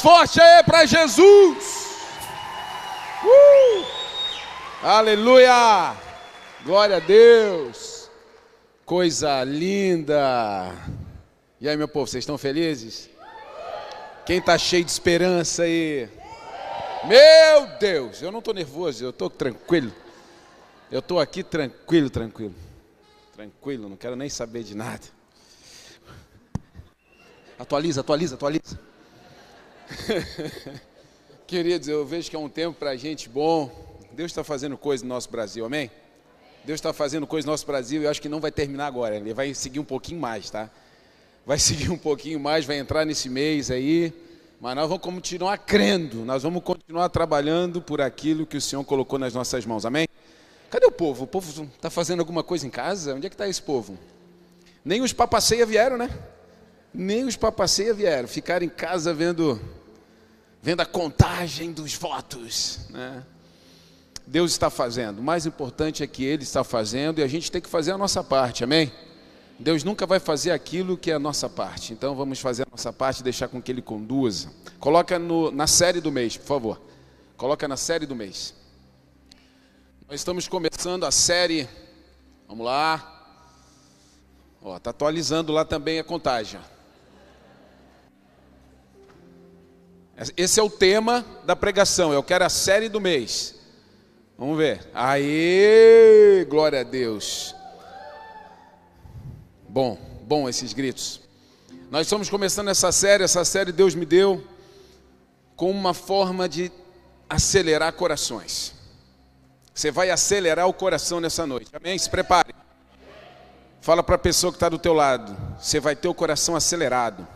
Forte aí para Jesus. Uh! Aleluia! Glória a Deus. Coisa linda. E aí, meu povo, vocês estão felizes? Quem está cheio de esperança aí? Meu Deus, eu não estou nervoso, eu estou tranquilo. Eu estou aqui tranquilo, tranquilo. Tranquilo, não quero nem saber de nada. Atualiza, atualiza, atualiza. Queridos, eu vejo que é um tempo para gente bom. Deus está fazendo coisa no nosso Brasil, amém? Deus está fazendo coisa no nosso Brasil e eu acho que não vai terminar agora. Ele vai seguir um pouquinho mais, tá? Vai seguir um pouquinho mais, vai entrar nesse mês aí. Mas nós vamos continuar crendo, nós vamos continuar trabalhando por aquilo que o Senhor colocou nas nossas mãos, amém? Cadê o povo? O povo está fazendo alguma coisa em casa? Onde é que está esse povo? Nem os papaceia vieram, né? Nem os papaceia vieram. Ficaram em casa vendo, vendo a contagem dos votos, né? Deus está fazendo. O mais importante é que Ele está fazendo e a gente tem que fazer a nossa parte, amém? Deus nunca vai fazer aquilo que é a nossa parte. Então vamos fazer a nossa parte e deixar com que Ele conduza. Coloca no, na série do mês, por favor. Coloca na série do mês. Nós estamos começando a série. Vamos lá. Ó, tá atualizando lá também a contagem. Esse é o tema da pregação. Eu quero a série do mês. Vamos ver. Aê, glória a Deus. Bom, bom esses gritos. Nós estamos começando essa série, essa série Deus me deu com uma forma de acelerar corações. Você vai acelerar o coração nessa noite. Amém? Se prepare. Fala para a pessoa que está do teu lado. Você vai ter o coração acelerado.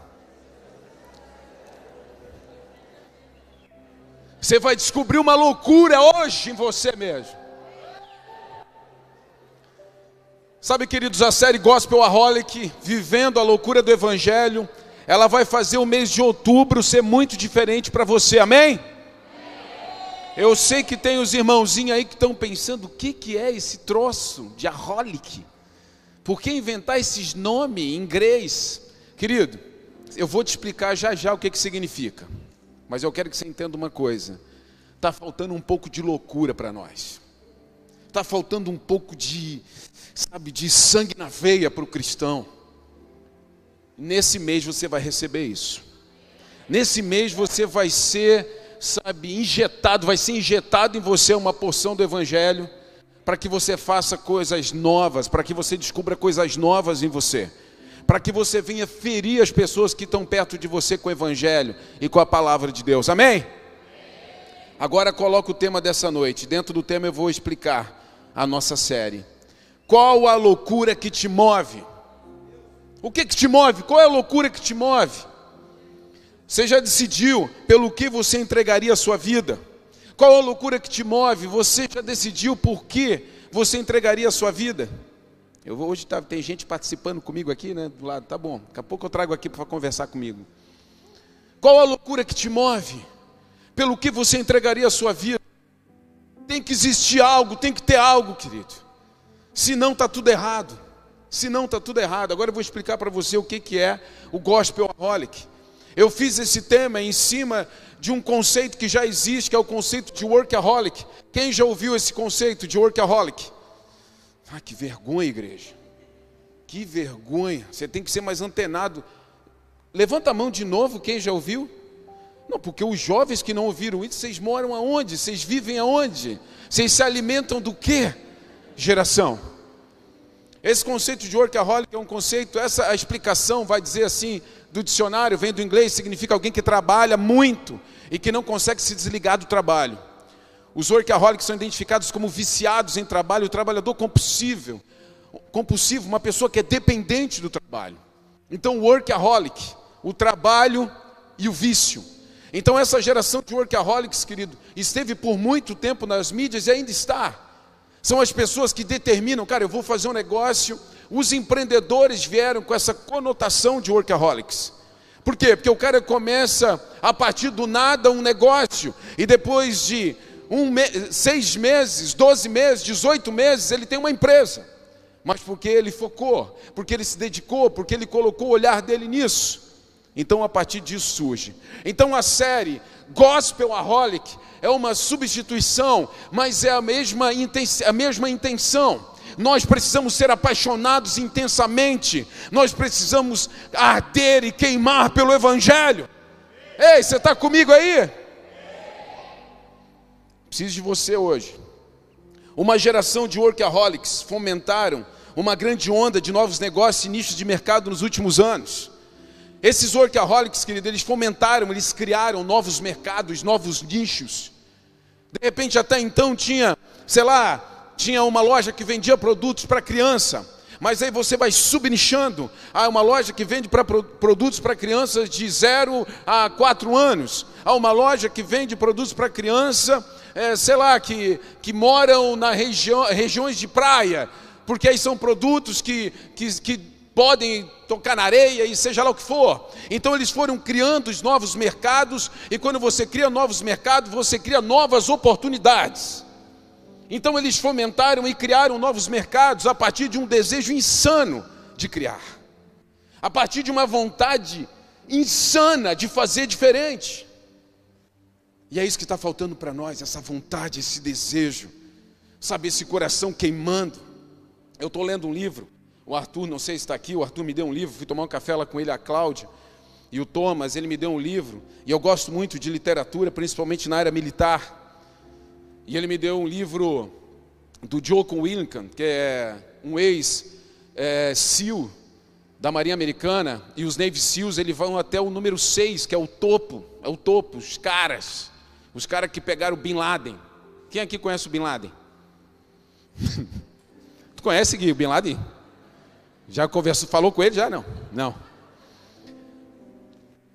Você vai descobrir uma loucura hoje em você mesmo. Sabe, queridos, a série Gospel Aholic, vivendo a loucura do Evangelho, ela vai fazer o mês de outubro ser muito diferente para você, amém? Eu sei que tem os irmãozinhos aí que estão pensando: o que, que é esse troço de aholic? Por que inventar esses nomes em inglês? Querido, eu vou te explicar já já o que, que significa. Mas eu quero que você entenda uma coisa: está faltando um pouco de loucura para nós. Está faltando um pouco de, sabe, de sangue na veia para o cristão. Nesse mês você vai receber isso. Nesse mês você vai ser sabe, injetado, vai ser injetado em você uma porção do Evangelho, para que você faça coisas novas, para que você descubra coisas novas em você, para que você venha ferir as pessoas que estão perto de você com o Evangelho e com a palavra de Deus, amém? Agora coloca o tema dessa noite, dentro do tema eu vou explicar a nossa série. Qual a loucura que te move? O que, que te move? Qual é a loucura que te move? Você já decidiu pelo que você entregaria a sua vida? Qual a loucura que te move? Você já decidiu por que você entregaria a sua vida? Eu vou, hoje tá, tem gente participando comigo aqui, né? Do lado, tá bom. Daqui a pouco eu trago aqui para conversar comigo. Qual a loucura que te move? Pelo que você entregaria a sua vida? Tem que existir algo, tem que ter algo, querido. Senão está tudo errado. Senão está tudo errado. Agora eu vou explicar para você o que, que é o gospel aholic. Eu fiz esse tema em cima de um conceito que já existe, que é o conceito de workaholic. Quem já ouviu esse conceito de workaholic? Ah, que vergonha, igreja. Que vergonha. Você tem que ser mais antenado. Levanta a mão de novo, quem já ouviu? Não, porque os jovens que não ouviram isso, vocês moram aonde? Vocês vivem aonde? Vocês se alimentam do que? Geração. Esse conceito de workaholic é um conceito, essa a explicação vai dizer assim, do dicionário, vem do inglês, significa alguém que trabalha muito e que não consegue se desligar do trabalho. Os workaholics são identificados como viciados em trabalho, o trabalhador compulsivo, compulsivo, uma pessoa que é dependente do trabalho. Então, workaholic, o trabalho e o vício. Então, essa geração de workaholics, querido, esteve por muito tempo nas mídias e ainda está. São as pessoas que determinam, cara, eu vou fazer um negócio, os empreendedores vieram com essa conotação de workaholics. Por quê? Porque o cara começa a partir do nada um negócio e depois de um me seis meses, doze meses, dezoito meses, ele tem uma empresa. Mas porque ele focou, porque ele se dedicou, porque ele colocou o olhar dele nisso. Então a partir disso surge. Então a série Gospel Aholic é uma substituição, mas é a mesma, a mesma intenção. Nós precisamos ser apaixonados intensamente, nós precisamos arder e queimar pelo Evangelho. Ei, você está comigo aí? Preciso de você hoje. Uma geração de workaholics fomentaram uma grande onda de novos negócios e nichos de mercado nos últimos anos. Esses workaholics, querido, eles fomentaram, eles criaram novos mercados, novos nichos. De repente, até então tinha, sei lá, tinha uma loja que vendia produtos para criança. Mas aí você vai subnichando. Há uma loja que vende pra, produtos para crianças de 0 a 4 anos. Há uma loja que vende produtos para criança, é, sei lá, que, que moram na região, regiões de praia. Porque aí são produtos que, que, que podem tocar na areia e seja lá o que for. Então eles foram criando os novos mercados, e quando você cria novos mercados, você cria novas oportunidades. Então eles fomentaram e criaram novos mercados a partir de um desejo insano de criar, a partir de uma vontade insana de fazer diferente. E é isso que está faltando para nós, essa vontade, esse desejo, sabe, esse coração queimando. Eu estou lendo um livro o Arthur, não sei se está aqui, o Arthur me deu um livro, fui tomar um café lá com ele, a Cláudia, e o Thomas, ele me deu um livro, e eu gosto muito de literatura, principalmente na área militar. E ele me deu um livro do Jocko Willingham, que é um ex-SEAL é, da Marinha Americana, e os Navy SEALs, eles vão até o número 6, que é o topo, é o topo, os caras, os caras que pegaram o Bin Laden. Quem aqui conhece o Bin Laden? tu conhece, Gui, o Bin Laden? Já conversou, falou com ele? Já não? Não.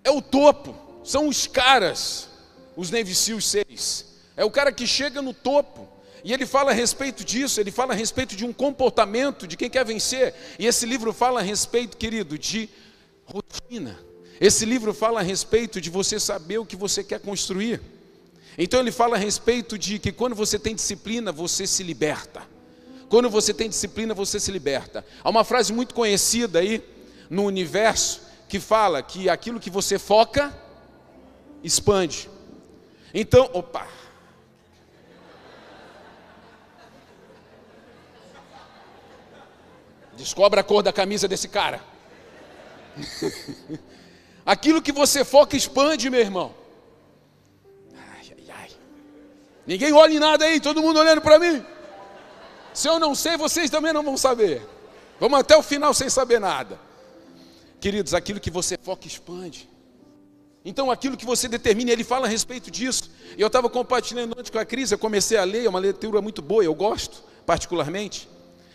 É o topo, são os caras, os Navy Seals 6. É o cara que chega no topo. E ele fala a respeito disso, ele fala a respeito de um comportamento de quem quer vencer. E esse livro fala a respeito, querido, de rotina. Esse livro fala a respeito de você saber o que você quer construir. Então ele fala a respeito de que quando você tem disciplina, você se liberta. Quando você tem disciplina, você se liberta. Há uma frase muito conhecida aí no universo que fala que aquilo que você foca expande. Então, opa. Descobre a cor da camisa desse cara. Aquilo que você foca expande, meu irmão. Ninguém olha em nada aí, todo mundo olhando para mim. Se eu não sei, vocês também não vão saber. Vamos até o final sem saber nada. Queridos, aquilo que você foca expande. Então, aquilo que você determina, ele fala a respeito disso. Eu estava compartilhando antes com a Cris, eu comecei a ler, é uma leitura muito boa, eu gosto, particularmente.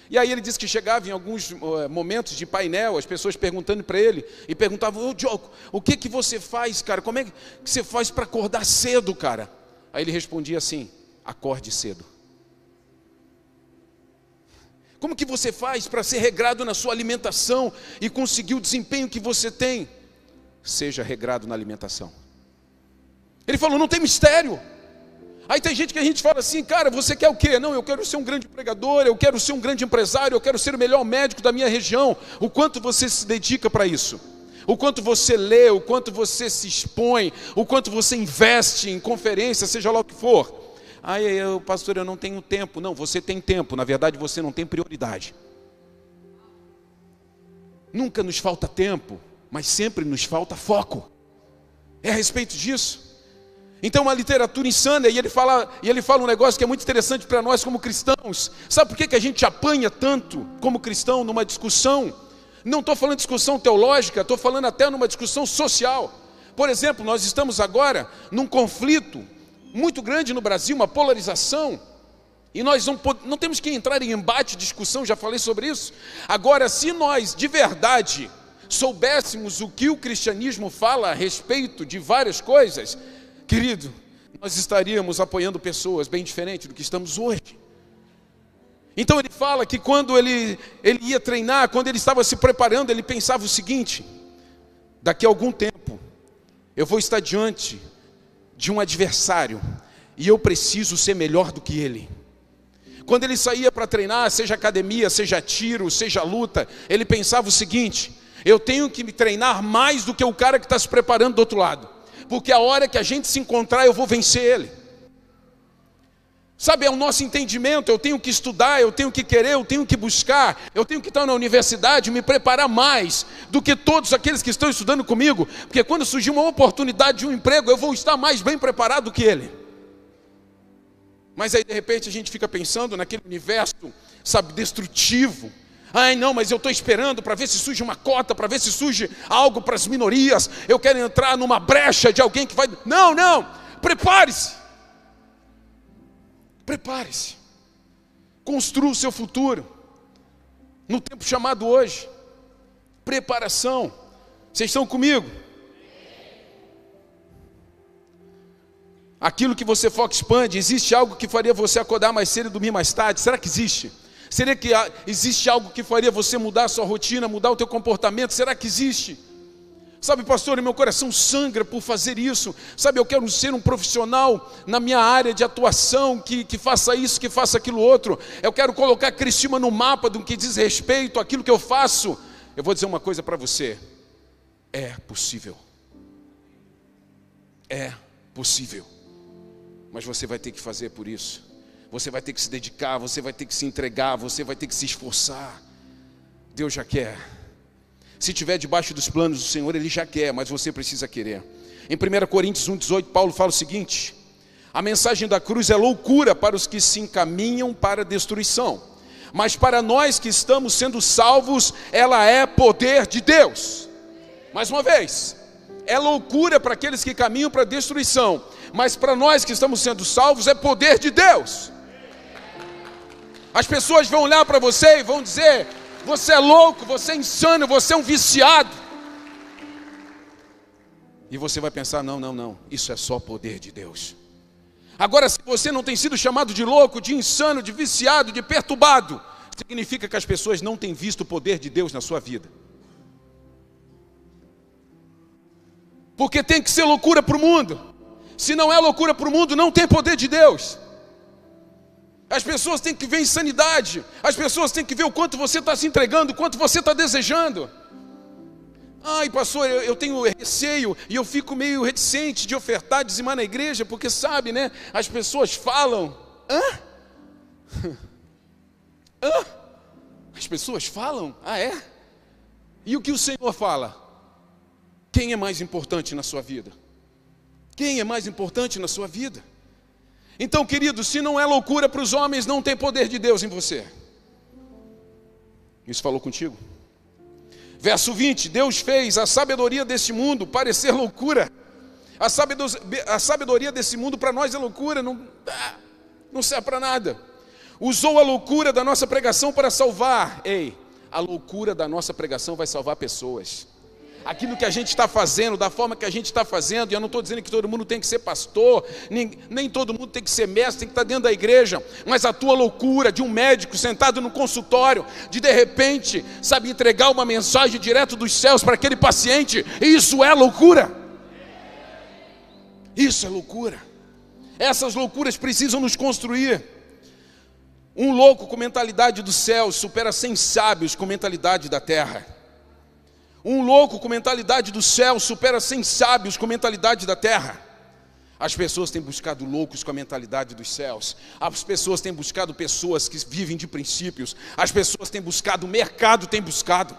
E aí ele disse que chegava em alguns uh, momentos de painel, as pessoas perguntando para ele, e perguntavam, ô Diogo, o que que você faz, cara? Como é que você faz para acordar cedo, cara? Aí ele respondia assim, acorde cedo. Como que você faz para ser regrado na sua alimentação e conseguir o desempenho que você tem? Seja regrado na alimentação. Ele falou: não tem mistério. Aí tem gente que a gente fala assim, cara, você quer o quê? Não, eu quero ser um grande pregador, eu quero ser um grande empresário, eu quero ser o melhor médico da minha região. O quanto você se dedica para isso? O quanto você lê, o quanto você se expõe, o quanto você investe em conferências, seja lá o que for. Ah, eu, pastor, eu não tenho tempo. Não, você tem tempo, na verdade você não tem prioridade. Nunca nos falta tempo, mas sempre nos falta foco. É a respeito disso. Então, uma literatura insana, e ele fala, e ele fala um negócio que é muito interessante para nós como cristãos. Sabe por que, que a gente apanha tanto como cristão numa discussão? Não estou falando discussão teológica, estou falando até numa discussão social. Por exemplo, nós estamos agora num conflito muito grande no Brasil, uma polarização. E nós não, não temos que entrar em embate, discussão, já falei sobre isso. Agora, se nós de verdade soubéssemos o que o cristianismo fala a respeito de várias coisas, querido, nós estaríamos apoiando pessoas bem diferentes do que estamos hoje. Então ele fala que quando ele, ele ia treinar, quando ele estava se preparando, ele pensava o seguinte: daqui a algum tempo eu vou estar diante de um adversário e eu preciso ser melhor do que ele. Quando ele saía para treinar, seja academia, seja tiro, seja luta, ele pensava o seguinte: Eu tenho que me treinar mais do que o cara que está se preparando do outro lado. Porque a hora que a gente se encontrar, eu vou vencer ele. Sabe, é o nosso entendimento. Eu tenho que estudar, eu tenho que querer, eu tenho que buscar, eu tenho que estar na universidade, me preparar mais do que todos aqueles que estão estudando comigo. Porque quando surgir uma oportunidade de um emprego, eu vou estar mais bem preparado do que ele. Mas aí de repente a gente fica pensando naquele universo, sabe, destrutivo Ai, não, mas eu estou esperando para ver se surge uma cota, para ver se surge algo para as minorias. Eu quero entrar numa brecha de alguém que vai. Não, não, prepare-se. Prepare-se. Construa o seu futuro. No tempo chamado hoje. Preparação. Vocês estão comigo? Aquilo que você foca expande, existe algo que faria você acordar mais cedo e dormir mais tarde? Será que existe? Será que existe algo que faria você mudar a sua rotina, mudar o teu comportamento? Será que existe? Sabe, pastor, meu coração sangra por fazer isso. Sabe, eu quero ser um profissional na minha área de atuação que, que faça isso, que faça aquilo outro. Eu quero colocar Cristina no mapa do que diz respeito àquilo que eu faço. Eu vou dizer uma coisa para você: é possível. É possível. Mas você vai ter que fazer por isso. Você vai ter que se dedicar, você vai ter que se entregar, você vai ter que se esforçar. Deus já quer. Se tiver debaixo dos planos do Senhor, Ele já quer, mas você precisa querer. Em 1 Coríntios 1,18, Paulo fala o seguinte: a mensagem da cruz é loucura para os que se encaminham para a destruição, mas para nós que estamos sendo salvos, ela é poder de Deus. Mais uma vez, é loucura para aqueles que caminham para a destruição, mas para nós que estamos sendo salvos, é poder de Deus. As pessoas vão olhar para você e vão dizer: você é louco, você é insano, você é um viciado. E você vai pensar: não, não, não, isso é só poder de Deus. Agora, se você não tem sido chamado de louco, de insano, de viciado, de perturbado, significa que as pessoas não têm visto o poder de Deus na sua vida. Porque tem que ser loucura para o mundo. Se não é loucura para o mundo, não tem poder de Deus. As pessoas têm que ver insanidade. As pessoas têm que ver o quanto você está se entregando, o quanto você está desejando. Ai, pastor, eu, eu, tenho receio e eu fico meio reticente de ofertar, dizimar na igreja, porque sabe, né? As pessoas falam. Hã? Hã? As pessoas falam? Ah, é? E o que o Senhor fala? Quem é mais importante na sua vida? Quem é mais importante na sua vida? Então, querido, se não é loucura para os homens, não tem poder de Deus em você. Isso falou contigo? Verso 20: Deus fez a sabedoria desse mundo parecer loucura. A sabedoria, a sabedoria desse mundo para nós é loucura, não, ah, não serve para nada. Usou a loucura da nossa pregação para salvar. Ei, a loucura da nossa pregação vai salvar pessoas aquilo que a gente está fazendo, da forma que a gente está fazendo, e eu não estou dizendo que todo mundo tem que ser pastor, nem, nem todo mundo tem que ser mestre, tem que estar dentro da igreja, mas a tua loucura de um médico sentado no consultório, de de repente, sabe, entregar uma mensagem direto dos céus para aquele paciente, isso é loucura. Isso é loucura. Essas loucuras precisam nos construir. Um louco com mentalidade do céu supera cem sábios com mentalidade da terra. Um louco com mentalidade do céu supera cem sábios com mentalidade da terra. As pessoas têm buscado loucos com a mentalidade dos céus. As pessoas têm buscado pessoas que vivem de princípios. As pessoas têm buscado, o mercado tem buscado.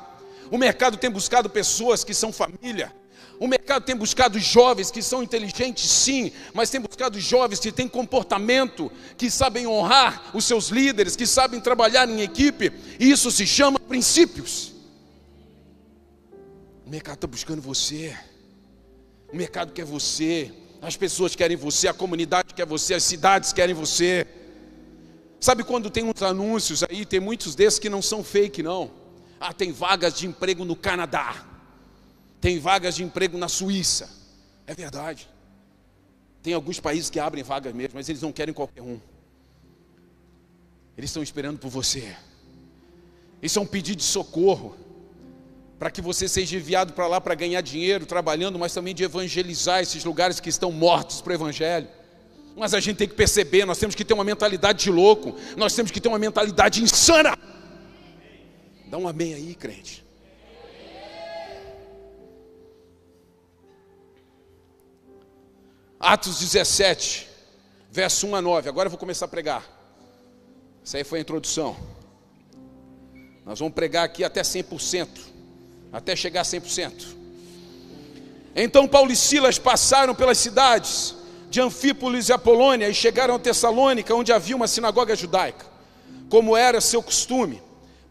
O mercado tem buscado pessoas que são família. O mercado tem buscado jovens que são inteligentes, sim, mas tem buscado jovens que têm comportamento, que sabem honrar os seus líderes, que sabem trabalhar em equipe. E isso se chama princípios. O mercado está buscando você. O mercado quer você. As pessoas querem você. A comunidade quer você. As cidades querem você. Sabe quando tem uns anúncios aí? Tem muitos desses que não são fake, não. Ah, tem vagas de emprego no Canadá. Tem vagas de emprego na Suíça. É verdade. Tem alguns países que abrem vagas mesmo, mas eles não querem qualquer um. Eles estão esperando por você. Isso é um pedido de socorro para que você seja enviado para lá para ganhar dinheiro trabalhando, mas também de evangelizar esses lugares que estão mortos para o evangelho. Mas a gente tem que perceber, nós temos que ter uma mentalidade de louco, nós temos que ter uma mentalidade insana. Dá um amém aí, crente. Atos 17, verso 1 a 9. Agora eu vou começar a pregar. Essa aí foi a introdução. Nós vamos pregar aqui até 100% até chegar a 100%. Então Paulo e Silas passaram pelas cidades de Anfípolis e Apolônia e chegaram a Tessalônica, onde havia uma sinagoga judaica. Como era seu costume,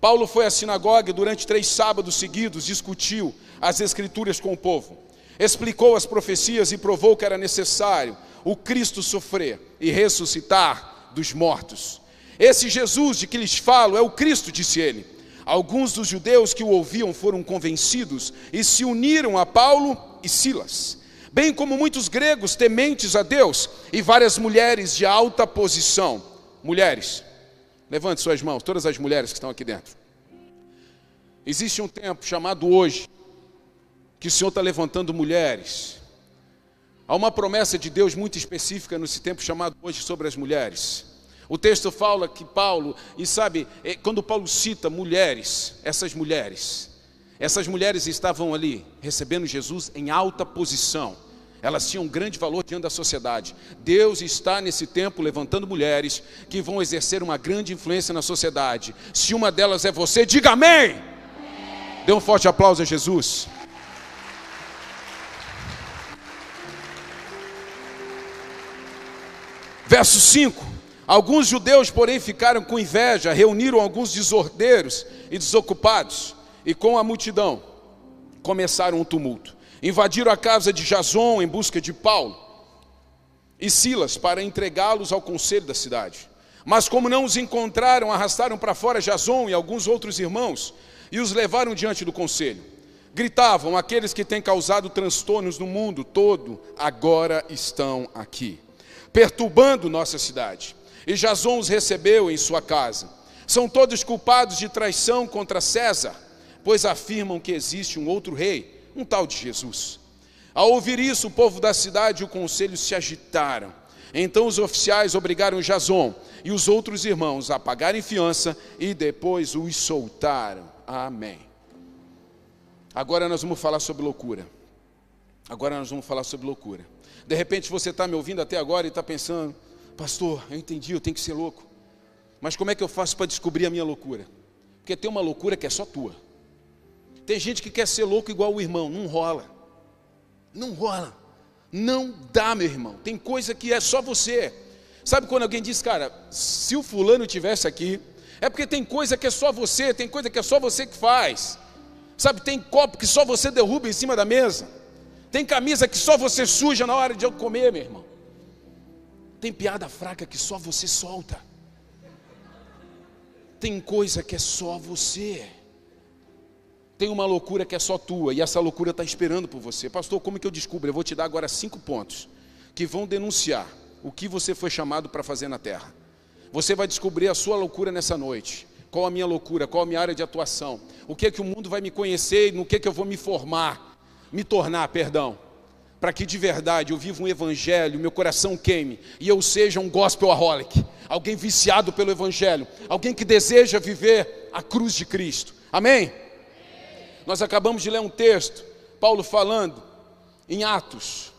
Paulo foi à sinagoga e durante três sábados seguidos discutiu as escrituras com o povo. Explicou as profecias e provou que era necessário o Cristo sofrer e ressuscitar dos mortos. Esse Jesus de que lhes falo é o Cristo, disse ele. Alguns dos judeus que o ouviam foram convencidos e se uniram a Paulo e Silas, bem como muitos gregos tementes a Deus e várias mulheres de alta posição. Mulheres, levante suas mãos, todas as mulheres que estão aqui dentro. Existe um tempo chamado hoje, que o Senhor está levantando mulheres. Há uma promessa de Deus muito específica nesse tempo chamado hoje sobre as mulheres. O texto fala que Paulo, e sabe, é, quando Paulo cita mulheres, essas mulheres, essas mulheres estavam ali recebendo Jesus em alta posição. Elas tinham um grande valor diante da sociedade. Deus está nesse tempo levantando mulheres que vão exercer uma grande influência na sociedade. Se uma delas é você, diga amém. amém. Dê um forte aplauso a Jesus. Verso 5: Alguns judeus, porém, ficaram com inveja, reuniram alguns desordeiros e desocupados, e com a multidão começaram um tumulto. Invadiram a casa de Jason em busca de Paulo e Silas para entregá-los ao conselho da cidade. Mas como não os encontraram, arrastaram para fora Jason e alguns outros irmãos e os levaram diante do conselho. Gritavam: Aqueles que têm causado transtornos no mundo todo agora estão aqui perturbando nossa cidade. E Jason os recebeu em sua casa. São todos culpados de traição contra César, pois afirmam que existe um outro rei, um tal de Jesus. Ao ouvir isso, o povo da cidade e o conselho se agitaram. Então os oficiais obrigaram Jason e os outros irmãos a pagarem fiança e depois os soltaram. Amém. Agora nós vamos falar sobre loucura. Agora nós vamos falar sobre loucura. De repente você está me ouvindo até agora e está pensando, pastor, eu entendi, eu tenho que ser louco. Mas como é que eu faço para descobrir a minha loucura? Porque tem uma loucura que é só tua. Tem gente que quer ser louco igual o irmão, não rola. Não rola. Não dá, meu irmão. Tem coisa que é só você. Sabe quando alguém diz, cara, se o fulano tivesse aqui, é porque tem coisa que é só você, tem coisa que é só você que faz. Sabe, tem copo que só você derruba em cima da mesa. Tem camisa que só você suja na hora de eu comer, meu irmão. Tem piada fraca que só você solta. Tem coisa que é só você. Tem uma loucura que é só tua e essa loucura está esperando por você. Pastor, como que eu descubro? Eu vou te dar agora cinco pontos que vão denunciar o que você foi chamado para fazer na terra. Você vai descobrir a sua loucura nessa noite. Qual a minha loucura? Qual a minha área de atuação? O que é que o mundo vai me conhecer e no que é que eu vou me formar? me tornar, perdão, para que de verdade eu viva um evangelho, meu coração queime e eu seja um gospel aholic, alguém viciado pelo evangelho, alguém que deseja viver a cruz de Cristo. Amém? Amém? Nós acabamos de ler um texto, Paulo falando em Atos.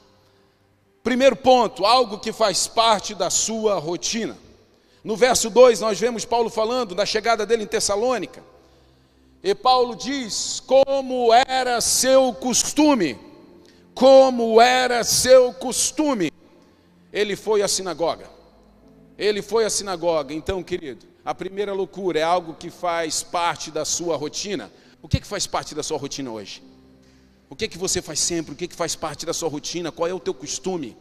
Primeiro ponto, algo que faz parte da sua rotina. No verso 2, nós vemos Paulo falando da chegada dele em Tessalônica. E Paulo diz: como era seu costume, como era seu costume, ele foi à sinagoga. Ele foi à sinagoga. Então, querido, a primeira loucura é algo que faz parte da sua rotina. O que, que faz parte da sua rotina hoje? O que, que você faz sempre? O que, que faz parte da sua rotina? Qual é o teu costume?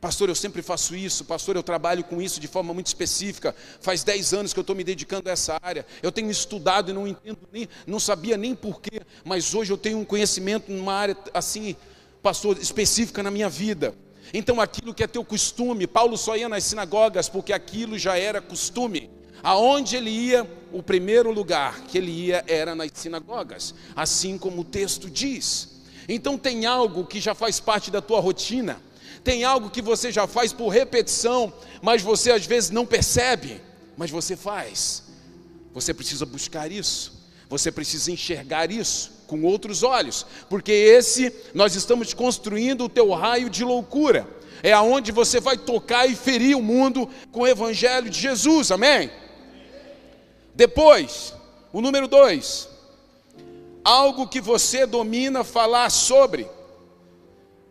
Pastor, eu sempre faço isso. Pastor, eu trabalho com isso de forma muito específica. Faz 10 anos que eu estou me dedicando a essa área. Eu tenho estudado e não entendo nem, não sabia nem porquê, mas hoje eu tenho um conhecimento numa área assim, pastor, específica na minha vida. Então aquilo que é teu costume, Paulo só ia nas sinagogas porque aquilo já era costume. Aonde ele ia, o primeiro lugar que ele ia era nas sinagogas, assim como o texto diz. Então tem algo que já faz parte da tua rotina tem algo que você já faz por repetição, mas você às vezes não percebe, mas você faz. Você precisa buscar isso, você precisa enxergar isso com outros olhos, porque esse nós estamos construindo o teu raio de loucura. é aonde você vai tocar e ferir o mundo com o evangelho de Jesus. Amém? Depois, o número dois, algo que você domina falar sobre.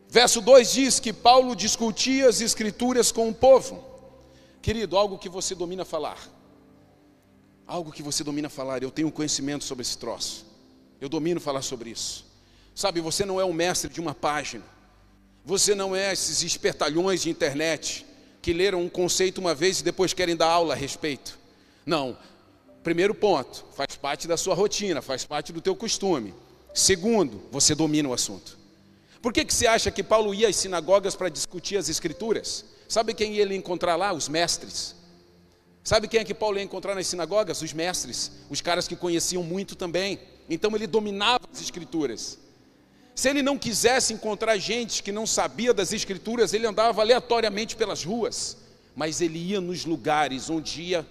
Verso 2 diz que Paulo discutia as escrituras com o povo. Querido, algo que você domina falar. Algo que você domina falar. Eu tenho conhecimento sobre esse troço. Eu domino falar sobre isso. Sabe, você não é um mestre de uma página. Você não é esses espertalhões de internet que leram um conceito uma vez e depois querem dar aula a respeito. Não. Primeiro ponto, faz parte da sua rotina, faz parte do teu costume. Segundo, você domina o assunto. Por que, que você acha que Paulo ia às sinagogas para discutir as escrituras? Sabe quem ele encontrar lá? Os mestres. Sabe quem é que Paulo ia encontrar nas sinagogas? Os mestres, os caras que conheciam muito também. Então ele dominava as escrituras. Se ele não quisesse encontrar gente que não sabia das escrituras, ele andava aleatoriamente pelas ruas, mas ele ia nos lugares onde ia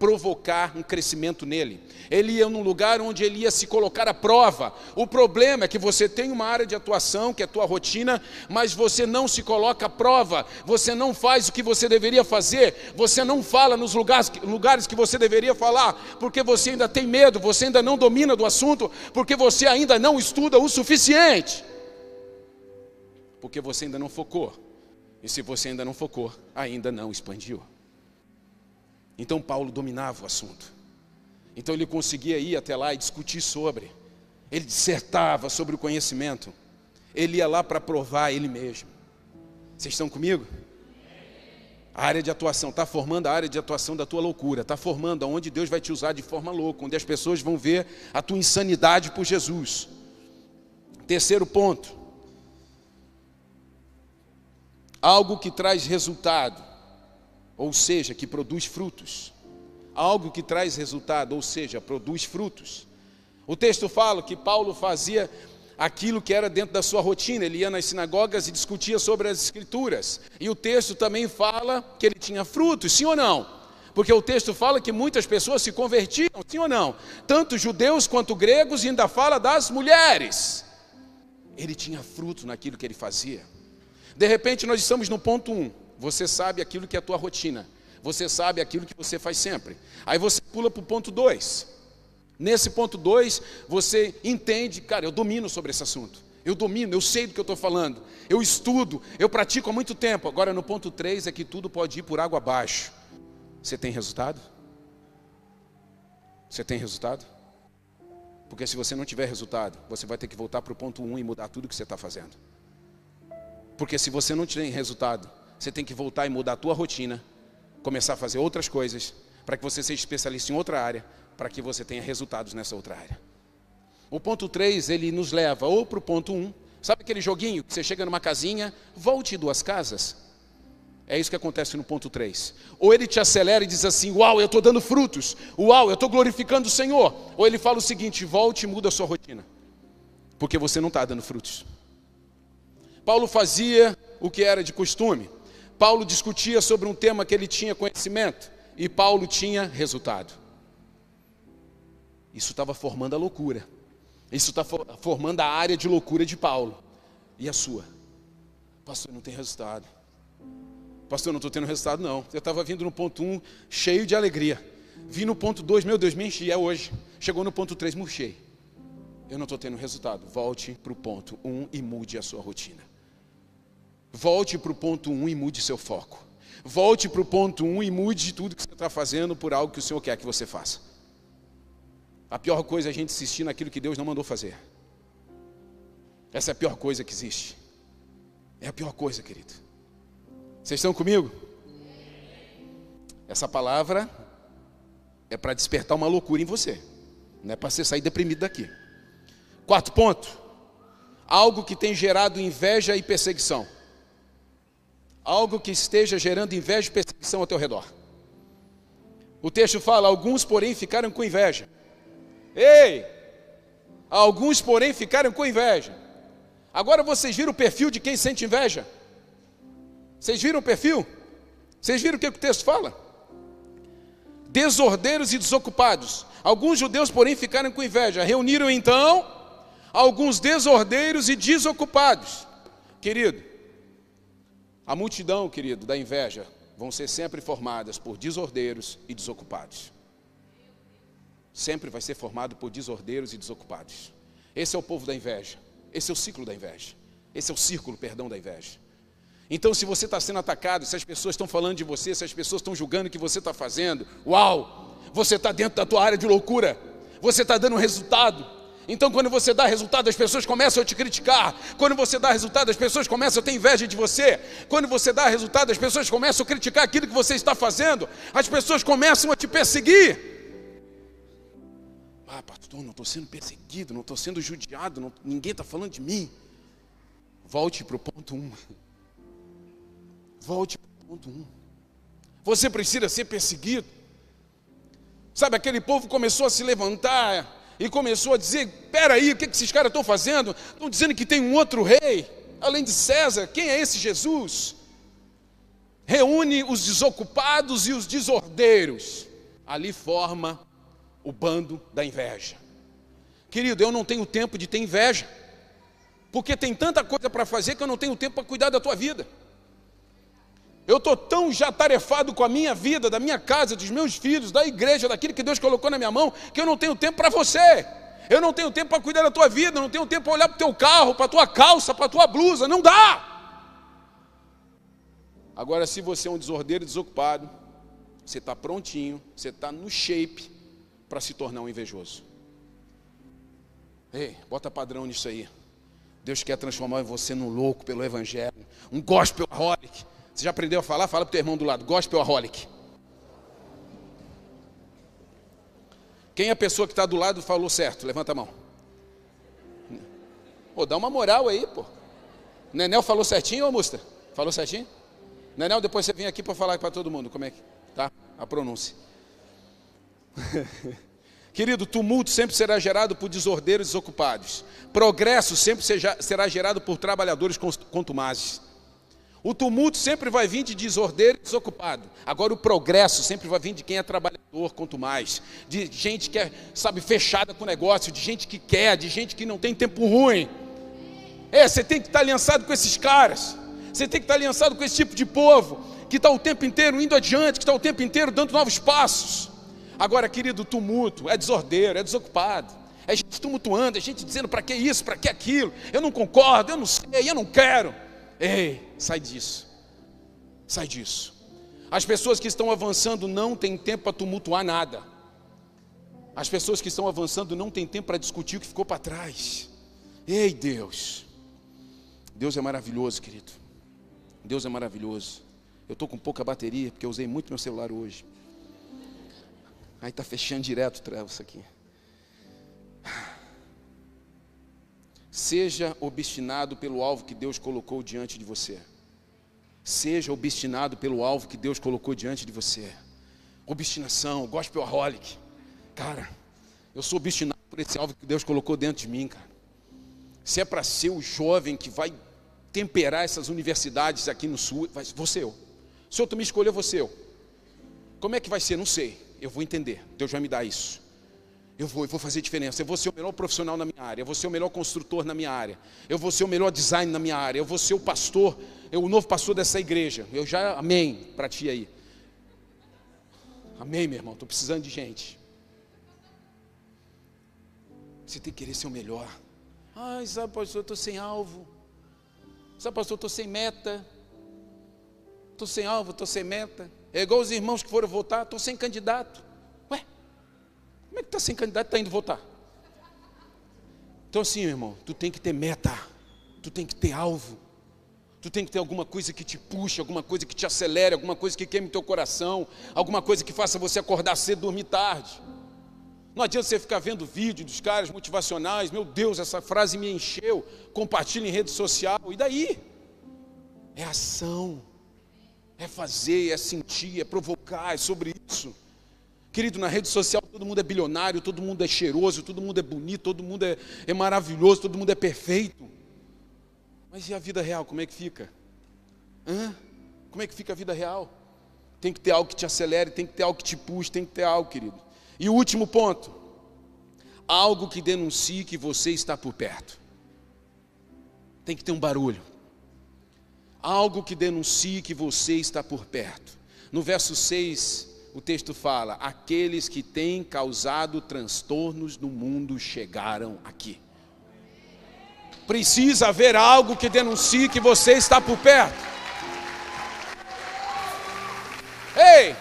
provocar um crescimento nele. Ele ia num lugar onde ele ia se colocar à prova. O problema é que você tem uma área de atuação, que é a tua rotina, mas você não se coloca à prova, você não faz o que você deveria fazer, você não fala nos lugares, lugares que você deveria falar, porque você ainda tem medo, você ainda não domina do assunto, porque você ainda não estuda o suficiente. Porque você ainda não focou. E se você ainda não focou, ainda não expandiu. Então Paulo dominava o assunto. Então ele conseguia ir até lá e discutir sobre. Ele dissertava sobre o conhecimento. Ele ia lá para provar ele mesmo. Vocês estão comigo? A área de atuação, está formando a área de atuação da tua loucura, está formando onde Deus vai te usar de forma louca, onde as pessoas vão ver a tua insanidade por Jesus. Terceiro ponto, algo que traz resultado ou seja, que produz frutos. Algo que traz resultado, ou seja, produz frutos. O texto fala que Paulo fazia aquilo que era dentro da sua rotina, ele ia nas sinagogas e discutia sobre as escrituras. E o texto também fala que ele tinha frutos, sim ou não? Porque o texto fala que muitas pessoas se convertiam, sim ou não? Tanto judeus quanto gregos, e ainda fala das mulheres. Ele tinha fruto naquilo que ele fazia. De repente, nós estamos no ponto 1. Um. Você sabe aquilo que é a tua rotina. Você sabe aquilo que você faz sempre. Aí você pula para o ponto 2. Nesse ponto 2, você entende, cara, eu domino sobre esse assunto. Eu domino, eu sei do que eu estou falando. Eu estudo, eu pratico há muito tempo. Agora no ponto 3 é que tudo pode ir por água abaixo. Você tem resultado? Você tem resultado? Porque se você não tiver resultado, você vai ter que voltar para o ponto 1 um e mudar tudo que você está fazendo. Porque se você não tem resultado, você tem que voltar e mudar a tua rotina, começar a fazer outras coisas, para que você seja especialista em outra área, para que você tenha resultados nessa outra área. O ponto 3, ele nos leva ou para o ponto 1, um, sabe aquele joguinho que você chega numa casinha, volte duas casas? É isso que acontece no ponto 3. Ou ele te acelera e diz assim: Uau, eu estou dando frutos. Uau, eu estou glorificando o Senhor. Ou ele fala o seguinte: Volte e muda a sua rotina. Porque você não está dando frutos. Paulo fazia o que era de costume. Paulo discutia sobre um tema que ele tinha conhecimento e Paulo tinha resultado. Isso estava formando a loucura. Isso está formando a área de loucura de Paulo. E a sua? Pastor, não tem resultado. Pastor, não estou tendo resultado, não. Eu estava vindo no ponto 1 um, cheio de alegria. Vim no ponto 2, meu Deus, me enchi, é hoje. Chegou no ponto 3, murchei. Eu não estou tendo resultado. Volte para o ponto 1 um e mude a sua rotina. Volte para o ponto 1 um e mude seu foco. Volte para o ponto 1 um e mude tudo que você está fazendo por algo que o Senhor quer que você faça. A pior coisa é a gente insistir naquilo que Deus não mandou fazer. Essa é a pior coisa que existe. É a pior coisa, querido. Vocês estão comigo? Essa palavra é para despertar uma loucura em você. Não é para você sair deprimido daqui. Quarto ponto. Algo que tem gerado inveja e perseguição algo que esteja gerando inveja e perseguição ao teu redor. O texto fala: alguns, porém, ficaram com inveja. Ei! Alguns, porém, ficaram com inveja. Agora vocês viram o perfil de quem sente inveja? Vocês viram o perfil? Vocês viram o que o texto fala? Desordeiros e desocupados. Alguns judeus, porém, ficaram com inveja. Reuniram então alguns desordeiros e desocupados. Querido, A multidão, querido, da inveja vão ser sempre formadas por desordeiros e desocupados. Sempre vai ser formado por desordeiros e desocupados. Esse é o povo da inveja. Esse é o ciclo da inveja. Esse é o círculo, perdão, da inveja. Então, se você está sendo atacado, se as pessoas estão falando de você, se as pessoas estão julgando o que você está fazendo, uau, você está dentro da tua área de loucura, você está dando resultado. Então, quando você dá resultado, as pessoas começam a te criticar. Quando você dá resultado, as pessoas começam a ter inveja de você. Quando você dá resultado, as pessoas começam a criticar aquilo que você está fazendo. As pessoas começam a te perseguir. Ah, pastor, não estou sendo perseguido, não estou sendo judiado, não, ninguém está falando de mim. Volte para o ponto 1. Um. Volte para o ponto 1. Um. Você precisa ser perseguido. Sabe, aquele povo começou a se levantar e começou a dizer: peraí, o que, que esses caras estão fazendo? Estão dizendo que tem um outro rei, além de César. Quem é esse Jesus? Reúne os desocupados e os desordeiros. Ali forma o bando da inveja. Querido, eu não tenho tempo de ter inveja, porque tem tanta coisa para fazer que eu não tenho tempo para cuidar da tua vida. Eu estou tão já tarefado com a minha vida, da minha casa, dos meus filhos, da igreja, daquilo que Deus colocou na minha mão, que eu não tenho tempo para você. Eu não tenho tempo para cuidar da tua vida, eu não tenho tempo para olhar para o teu carro, para a tua calça, para a tua blusa. Não dá! Agora, se você é um desordeiro desocupado, você está prontinho, você está no shape para se tornar um invejoso. Ei, bota padrão nisso aí. Deus quer transformar você num louco pelo Evangelho, um gospel holic, você já aprendeu a falar? Fala para o teu irmão do lado. Gospel aholic. Quem é a pessoa que está do lado falou certo? Levanta a mão. Pô, dá uma moral aí, pô. Nenel falou certinho, ô Musta? Falou certinho? Nenel, depois você vem aqui para falar para todo mundo como é que tá a pronúncia. Querido, tumulto sempre será gerado por desordeiros desocupados. Progresso sempre será gerado por trabalhadores contumazes. O tumulto sempre vai vir de desordeiro e desocupado. Agora o progresso sempre vai vir de quem é trabalhador, quanto mais. De gente que é, sabe, fechada com o negócio, de gente que quer, de gente que não tem tempo ruim. É, você tem que estar aliançado com esses caras. Você tem que estar aliançado com esse tipo de povo que está o tempo inteiro indo adiante, que está o tempo inteiro dando novos passos. Agora, querido, tumulto é desordeiro, é desocupado. É gente tumultuando, é gente dizendo para que isso, para que aquilo. Eu não concordo, eu não sei, eu não quero. Ei, sai disso. Sai disso. As pessoas que estão avançando não têm tempo para tumultuar nada. As pessoas que estão avançando não têm tempo para discutir o que ficou para trás. Ei, Deus. Deus é maravilhoso, querido. Deus é maravilhoso. Eu estou com pouca bateria, porque eu usei muito meu celular hoje. Aí está fechando direto o aqui. Seja obstinado pelo alvo que Deus colocou diante de você. Seja obstinado pelo alvo que Deus colocou diante de você. Obstinação, gospelaholic. Cara, eu sou obstinado por esse alvo que Deus colocou dentro de mim, cara. Se é para ser o jovem que vai temperar essas universidades aqui no sul, vai, vou eu. Se outro me escolher, vou eu. Como é que vai ser? Não sei. Eu vou entender. Deus vai me dar isso. Eu vou, eu vou fazer diferença. Eu vou ser o melhor profissional na minha área. Eu vou ser o melhor construtor na minha área. Eu vou ser o melhor design na minha área. Eu vou ser o pastor, eu, o novo pastor dessa igreja. Eu já, amém, para ti aí. Amém, meu irmão. Estou precisando de gente. Você tem que querer ser o melhor. Ai, sabe, pastor, eu estou sem alvo. Sabe, pastor, eu estou sem meta. Estou sem alvo, estou sem meta. É igual os irmãos que foram votar, estou sem candidato. Como é que está sem candidato e está indo votar? Então, assim, meu irmão, tu tem que ter meta, tu tem que ter alvo, tu tem que ter alguma coisa que te puxe, alguma coisa que te acelere, alguma coisa que queime teu coração, alguma coisa que faça você acordar cedo e dormir tarde. Não adianta você ficar vendo vídeo dos caras motivacionais, meu Deus, essa frase me encheu, compartilha em rede social, e daí? É ação, é fazer, é sentir, é provocar, é sobre isso. Querido, na rede social todo mundo é bilionário, todo mundo é cheiroso, todo mundo é bonito, todo mundo é, é maravilhoso, todo mundo é perfeito. Mas e a vida real, como é que fica? Hã? Como é que fica a vida real? Tem que ter algo que te acelere, tem que ter algo que te puxe, tem que ter algo, querido. E o último ponto: algo que denuncie que você está por perto. Tem que ter um barulho. algo que denuncie que você está por perto. No verso 6, o texto fala: Aqueles que têm causado transtornos no mundo chegaram aqui. Precisa haver algo que denuncie que você está por perto. Ei,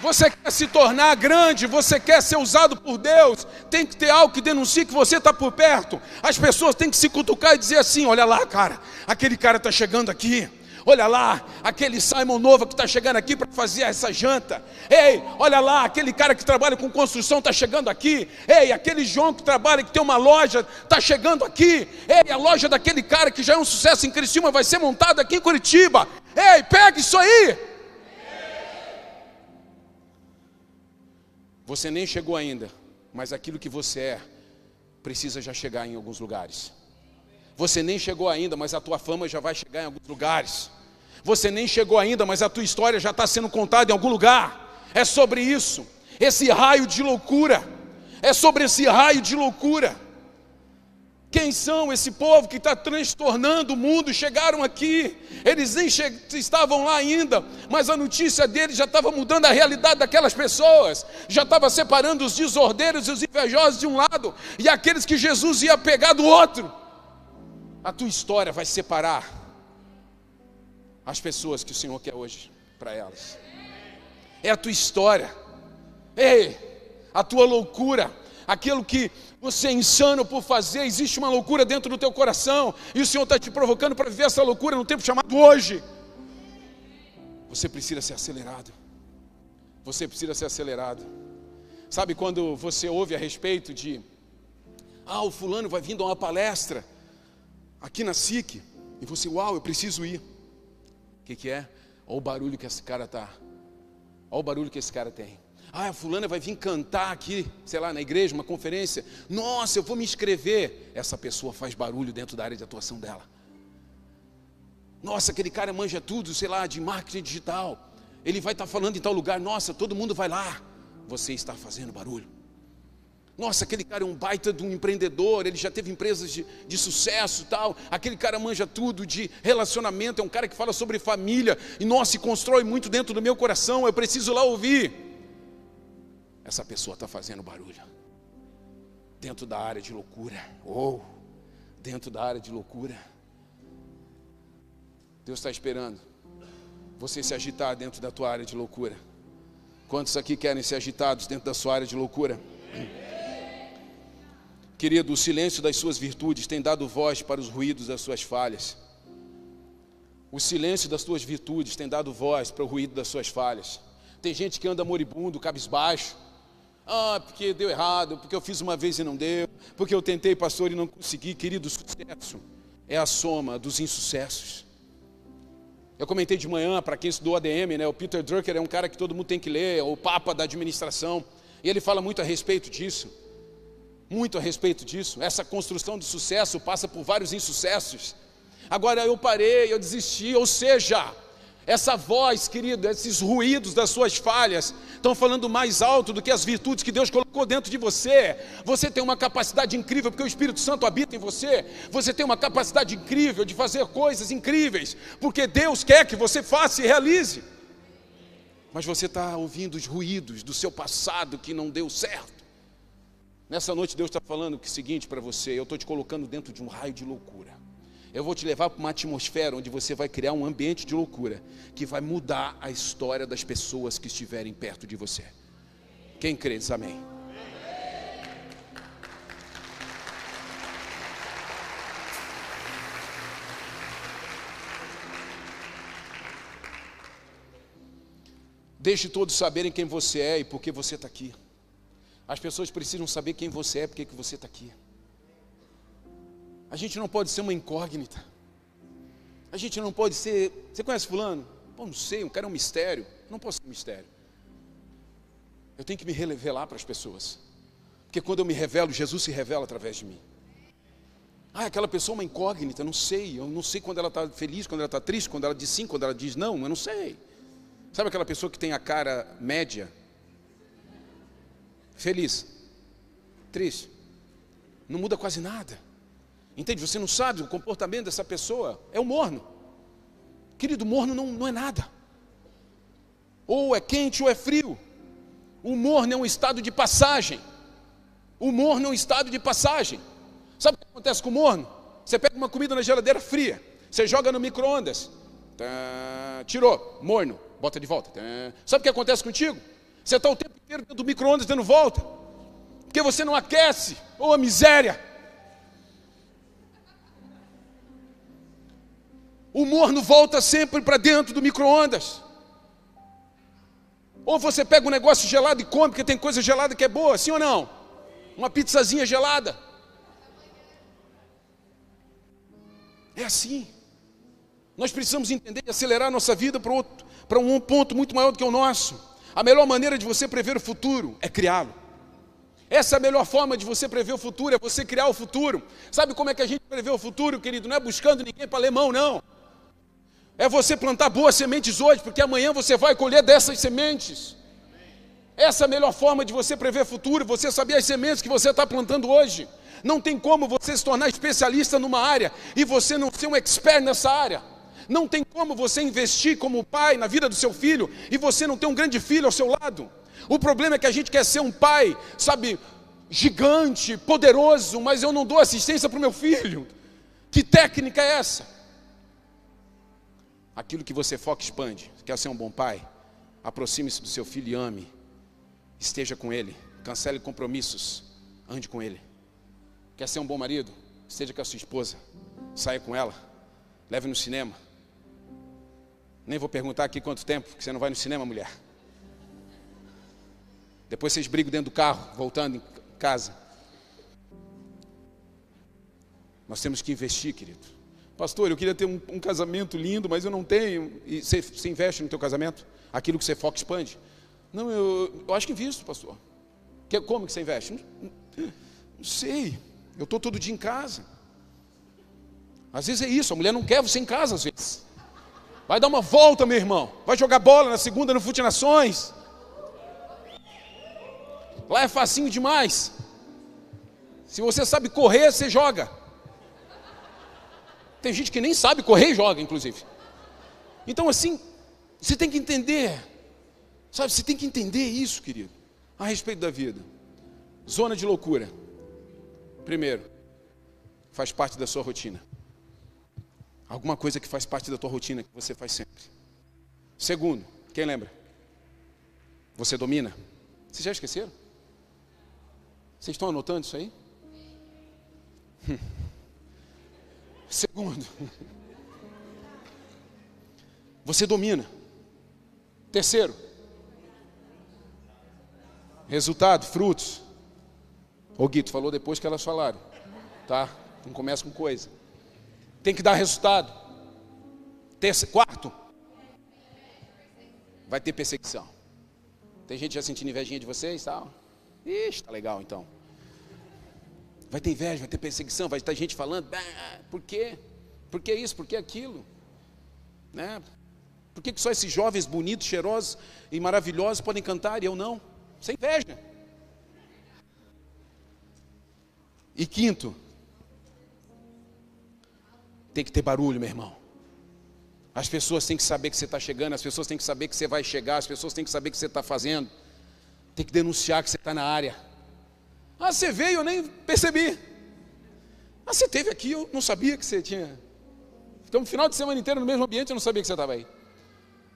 você quer se tornar grande, você quer ser usado por Deus, tem que ter algo que denuncie que você está por perto. As pessoas têm que se cutucar e dizer assim: olha lá, cara, aquele cara está chegando aqui. Olha lá, aquele Simon Nova que está chegando aqui para fazer essa janta. Ei, olha lá, aquele cara que trabalha com construção está chegando aqui. Ei, aquele João que trabalha, que tem uma loja, está chegando aqui. Ei, a loja daquele cara que já é um sucesso em Criciúma vai ser montada aqui em Curitiba. Ei, pega isso aí. Você nem chegou ainda, mas aquilo que você é precisa já chegar em alguns lugares. Você nem chegou ainda, mas a tua fama já vai chegar em alguns lugares. Você nem chegou ainda, mas a tua história já está sendo contada em algum lugar. É sobre isso. Esse raio de loucura. É sobre esse raio de loucura. Quem são esse povo que está transtornando o mundo? Chegaram aqui, eles nem estavam lá ainda, mas a notícia deles já estava mudando a realidade daquelas pessoas, já estava separando os desordeiros e os invejosos de um lado e aqueles que Jesus ia pegar do outro. A tua história vai separar as pessoas que o Senhor quer hoje para elas. É a tua história, ei, a tua loucura, aquilo que você é insano por fazer, existe uma loucura dentro do teu coração, e o Senhor está te provocando para viver essa loucura no tempo chamado hoje. Você precisa ser acelerado. Você precisa ser acelerado. Sabe quando você ouve a respeito de, ah, o fulano vai vindo a uma palestra aqui na SIC, e você, uau, eu preciso ir. O que, que é? Olha o barulho que esse cara tá. Olha o barulho que esse cara tem. Ah, a fulana vai vir cantar aqui, sei lá, na igreja, uma conferência. Nossa, eu vou me inscrever. Essa pessoa faz barulho dentro da área de atuação dela. Nossa, aquele cara manja tudo, sei lá, de marketing digital. Ele vai estar falando em tal lugar. Nossa, todo mundo vai lá. Você está fazendo barulho. Nossa, aquele cara é um baita de um empreendedor, ele já teve empresas de, de sucesso e tal. Aquele cara manja tudo de relacionamento, é um cara que fala sobre família. E nossa, se constrói muito dentro do meu coração, eu preciso lá ouvir essa pessoa está fazendo barulho. Dentro da área de loucura. Ou oh, dentro da área de loucura. Deus está esperando você se agitar dentro da tua área de loucura. Quantos aqui querem ser agitados dentro da sua área de loucura? Querido, o silêncio das suas virtudes tem dado voz para os ruídos das suas falhas. O silêncio das suas virtudes tem dado voz para o ruído das suas falhas. Tem gente que anda moribundo, cabisbaixo, ah, porque deu errado, porque eu fiz uma vez e não deu, porque eu tentei, pastor, e não consegui. Querido, sucesso é a soma dos insucessos. Eu comentei de manhã, para quem estudou ADM, né, o Peter Drucker é um cara que todo mundo tem que ler, é o papa da administração, e ele fala muito a respeito disso. Muito a respeito disso. Essa construção de sucesso passa por vários insucessos. Agora eu parei, eu desisti, ou seja, essa voz, querido, esses ruídos das suas falhas estão falando mais alto do que as virtudes que Deus colocou dentro de você. Você tem uma capacidade incrível, porque o Espírito Santo habita em você. Você tem uma capacidade incrível de fazer coisas incríveis, porque Deus quer que você faça e realize. Mas você está ouvindo os ruídos do seu passado que não deu certo. Nessa noite, Deus está falando o seguinte para você: eu estou te colocando dentro de um raio de loucura. Eu vou te levar para uma atmosfera onde você vai criar um ambiente de loucura que vai mudar a história das pessoas que estiverem perto de você. Quem crê diz amém. Deixe todos saberem quem você é e por que você está aqui. As pessoas precisam saber quem você é e por que você está aqui. A gente não pode ser uma incógnita. A gente não pode ser. Você conhece Fulano? Pô, não sei, um cara é um mistério. Não posso ser um mistério. Eu tenho que me revelar para as pessoas. Porque quando eu me revelo, Jesus se revela através de mim. Ah, aquela pessoa é uma incógnita, não sei. Eu não sei quando ela está feliz, quando ela está triste, quando ela diz sim, quando ela diz não, eu não sei. Sabe aquela pessoa que tem a cara média? Feliz, triste, não muda quase nada. Entende? Você não sabe o comportamento dessa pessoa. É o morno. Querido, morno não, não é nada. Ou é quente ou é frio. O morno é um estado de passagem. O morno é um estado de passagem. Sabe o que acontece com o morno? Você pega uma comida na geladeira fria, você joga no micro-ondas, tá, tirou, morno, bota de volta. Tá. Sabe o que acontece contigo? Você está o tempo dentro do micro-ondas dando volta, porque você não aquece, ou oh, a miséria. O morno volta sempre para dentro do micro-ondas. Ou você pega um negócio gelado e come, porque tem coisa gelada que é boa, sim ou não? Uma pizzazinha gelada. É assim. Nós precisamos entender e acelerar nossa vida para um ponto muito maior do que o nosso. A melhor maneira de você prever o futuro é criá-lo. Essa é a melhor forma de você prever o futuro, é você criar o futuro. Sabe como é que a gente prevê o futuro, querido? Não é buscando ninguém para alemão, não. É você plantar boas sementes hoje, porque amanhã você vai colher dessas sementes. Essa é a melhor forma de você prever futuro, você saber as sementes que você está plantando hoje. Não tem como você se tornar especialista numa área e você não ser um expert nessa área. Não tem como você investir como pai na vida do seu filho e você não ter um grande filho ao seu lado. O problema é que a gente quer ser um pai, sabe, gigante, poderoso, mas eu não dou assistência para o meu filho. Que técnica é essa? Aquilo que você foca expande. Quer ser um bom pai? Aproxime-se do seu filho e ame. Esteja com ele. Cancele compromissos. Ande com ele. Quer ser um bom marido? Esteja com a sua esposa. Saia com ela. Leve no cinema. Nem vou perguntar aqui quanto tempo, que você não vai no cinema, mulher. Depois vocês brigam dentro do carro, voltando em casa. Nós temos que investir, querido. Pastor, eu queria ter um, um casamento lindo, mas eu não tenho. E você, você, investe no teu casamento? Aquilo que você foca expande? Não, eu, eu acho que invisto, pastor. Que, como que você investe? Não, não sei. Eu estou todo dia em casa. Às vezes é isso, a mulher não quer você em casa, às vezes. Vai dar uma volta, meu irmão. Vai jogar bola na segunda no Fute Nações. Lá é facinho demais. Se você sabe correr, você joga. Tem gente que nem sabe correr e joga, inclusive. Então, assim, você tem que entender, sabe? Você tem que entender isso, querido, a respeito da vida. Zona de loucura. Primeiro, faz parte da sua rotina. Alguma coisa que faz parte da tua rotina que você faz sempre. Segundo, quem lembra? Você domina. Vocês já esqueceram? Vocês estão anotando isso aí? Segundo, você domina. Terceiro, resultado, frutos. O Guito falou depois que elas falaram, tá? Não começa com coisa. Tem que dar resultado. Terceiro, quarto, vai ter perseguição. Tem gente já sentindo invejinha de vocês, tal? Ixi, tá legal então. Vai ter inveja, vai ter perseguição, vai ter gente falando, por quê? Por que isso? Por que aquilo? Né? Por que, que só esses jovens bonitos, cheirosos e maravilhosos podem cantar e eu não? Sem inveja. E quinto, tem que ter barulho, meu irmão. As pessoas têm que saber que você está chegando, as pessoas têm que saber que você vai chegar, as pessoas têm que saber que você está fazendo. Tem que denunciar que você está na área. Ah, você veio, eu nem percebi. Ah, você teve aqui, eu não sabia que você tinha. Ficamos final de semana inteiro no mesmo ambiente, eu não sabia que você estava aí.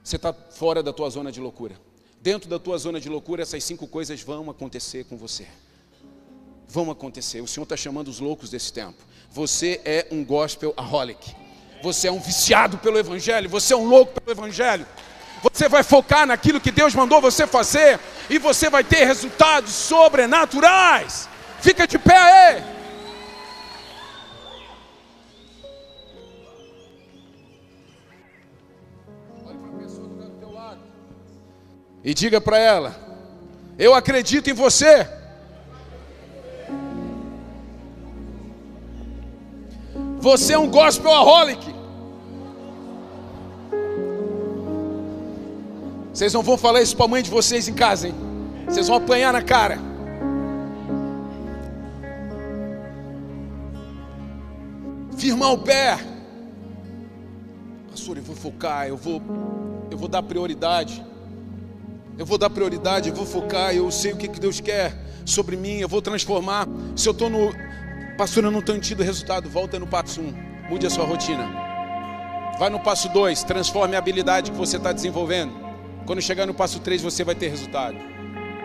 Você está fora da tua zona de loucura. Dentro da tua zona de loucura, essas cinco coisas vão acontecer com você. Vão acontecer. O Senhor está chamando os loucos desse tempo. Você é um gospel aholic. Você é um viciado pelo Evangelho. Você é um louco pelo Evangelho. Você vai focar naquilo que Deus mandou você fazer e você vai ter resultados sobrenaturais. Fica de pé aí. Lado e diga para ela: Eu acredito em você. Você é um gospel aholic. Vocês não vão falar isso para a mãe de vocês em casa, hein? Vocês vão apanhar na cara. Firmar o pé. pastor, eu vou focar, eu vou, eu vou dar prioridade. Eu vou dar prioridade, eu vou focar, eu sei o que Deus quer sobre mim, eu vou transformar. Se eu estou no. Pastor, eu não estou tido resultado, volta no passo 1. Um, mude a sua rotina. Vai no passo 2, transforme a habilidade que você está desenvolvendo. Quando chegar no passo 3, você vai ter resultado.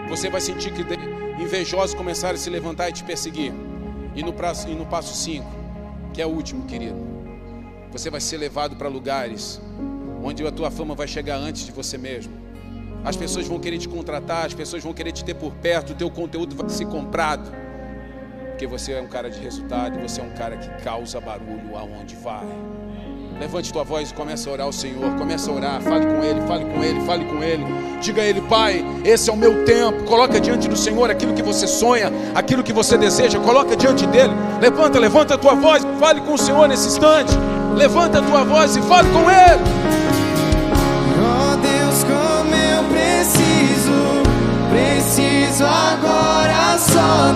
Você vai sentir que invejosos começarem a se levantar e te perseguir. E no, prazo, e no passo 5, que é o último, querido, você vai ser levado para lugares onde a tua fama vai chegar antes de você mesmo. As pessoas vão querer te contratar, as pessoas vão querer te ter por perto, o teu conteúdo vai ser comprado. Porque você é um cara de resultado, você é um cara que causa barulho aonde vai. Levante tua voz e comece a orar ao Senhor. Comece a orar, fale com Ele, fale com Ele, fale com Ele. Diga a Ele, Pai, esse é o meu tempo. Coloca diante do Senhor aquilo que você sonha, aquilo que você deseja. Coloca diante dele. Levanta, levanta a tua voz, fale com o Senhor nesse instante. Levanta a tua voz e fale com Ele. Oh Deus, como eu preciso, preciso agora só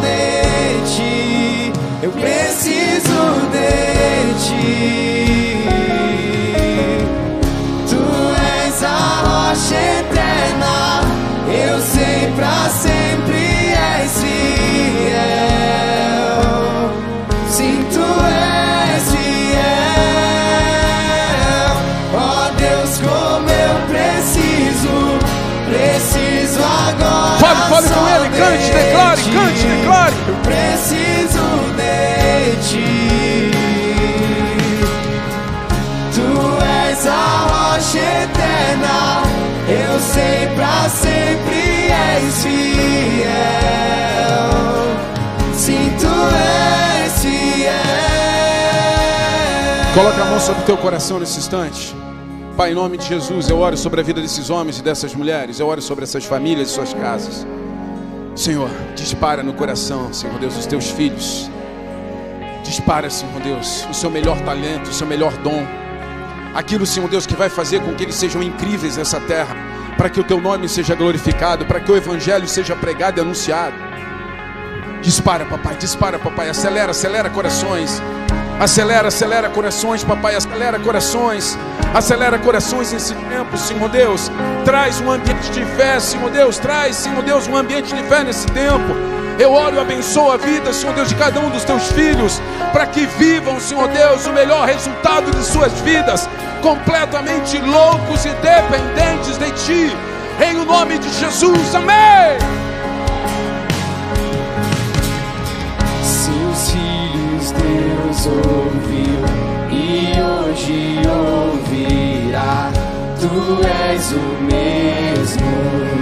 cante, declare. Eu preciso de ti. Tu és a rocha eterna eu sei pra sempre és fiel. Sim, tu és fiel. Coloca a mão sobre o teu coração nesse instante. Pai, em nome de Jesus, eu oro sobre a vida desses homens e dessas mulheres, eu oro sobre essas famílias e suas casas. Senhor, dispara no coração, Senhor Deus, os teus filhos. Dispara, Senhor Deus, o seu melhor talento, o seu melhor dom aquilo, Senhor Deus, que vai fazer com que eles sejam incríveis nessa terra, para que o teu nome seja glorificado, para que o evangelho seja pregado e anunciado. Dispara, papai, dispara, papai, acelera, acelera corações. Acelera, acelera corações, papai, acelera corações. Acelera corações nesse tempo, Senhor Deus. Traz um ambiente de fé, Senhor Deus. Traz, Senhor Deus, um ambiente de fé nesse tempo. Eu oro e abençoo a vida, Senhor Deus, de cada um dos teus filhos, para que vivam, Senhor Deus, o melhor resultado de suas vidas, completamente loucos e dependentes de Ti, em o nome de Jesus, amém. Seus filhos Deus ouviu e hoje ouvirá, Tu és o mesmo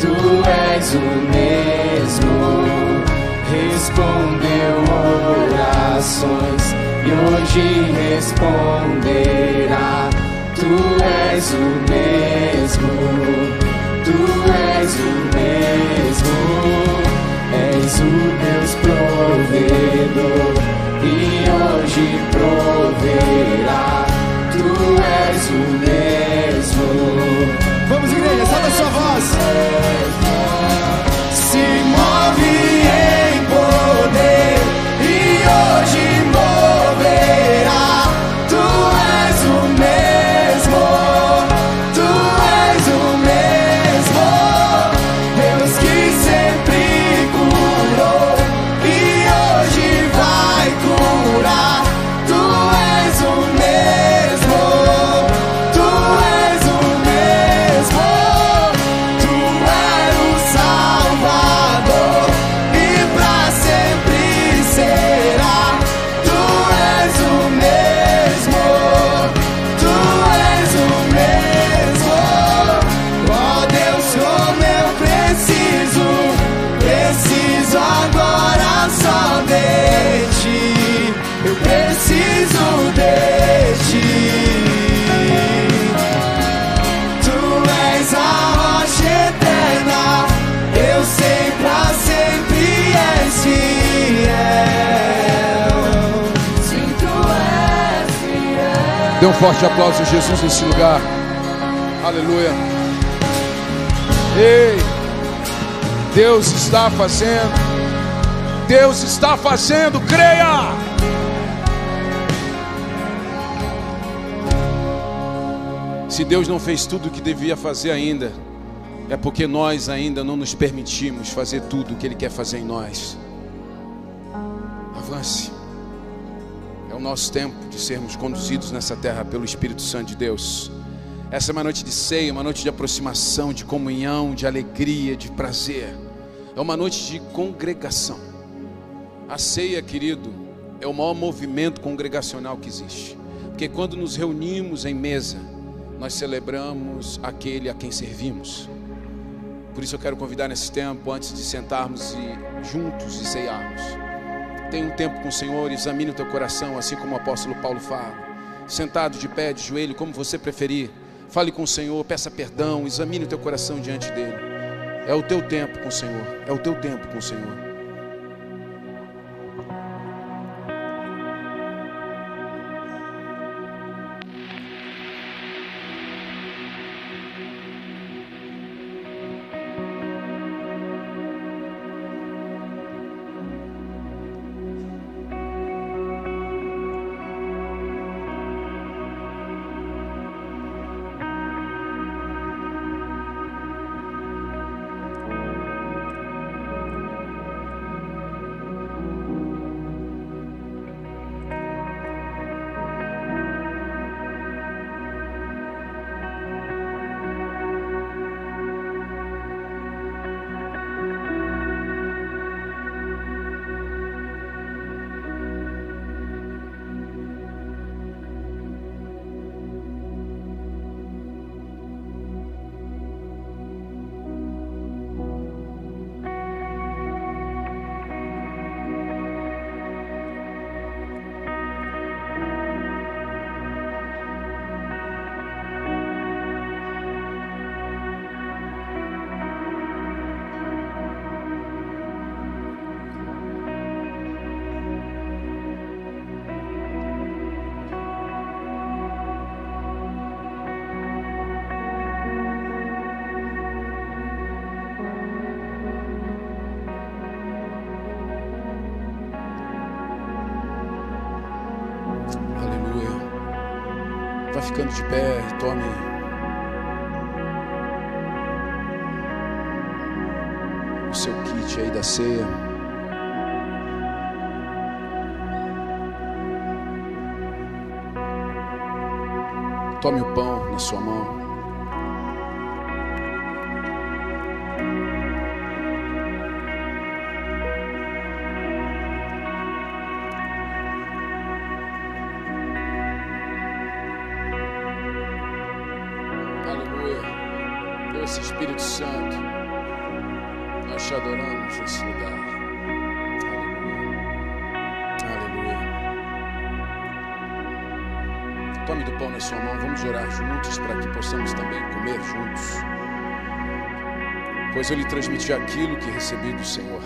tu és o mesmo. Respondeu orações e hoje responderá. Tu és o mesmo, tu és o mesmo. És o Deus provedor e hoje proverá. Tu és o mesmo. Vamos, igreja, solta a sua voz. Se move Dê um forte aplauso a Jesus nesse lugar. Aleluia. Ei, Deus está fazendo. Deus está fazendo, creia. Se Deus não fez tudo o que devia fazer ainda, é porque nós ainda não nos permitimos fazer tudo o que Ele quer fazer em nós. Nosso tempo de sermos conduzidos nessa terra pelo Espírito Santo de Deus. Essa é uma noite de ceia, uma noite de aproximação, de comunhão, de alegria, de prazer. É uma noite de congregação. A ceia, querido, é o maior movimento congregacional que existe. Porque quando nos reunimos em mesa, nós celebramos aquele a quem servimos. Por isso eu quero convidar nesse tempo, antes de sentarmos e juntos e ceiarmos. Tenha um tempo com o Senhor, examine o teu coração, assim como o apóstolo Paulo fala. Sentado de pé, de joelho, como você preferir. Fale com o Senhor, peça perdão, examine o teu coração diante dele. É o teu tempo com o Senhor. É o teu tempo com o Senhor. Ficando de pé, tome. O seu kit aí da ceia. Tome o pão na sua mão. Pois eu lhe transmiti aquilo que recebi do Senhor.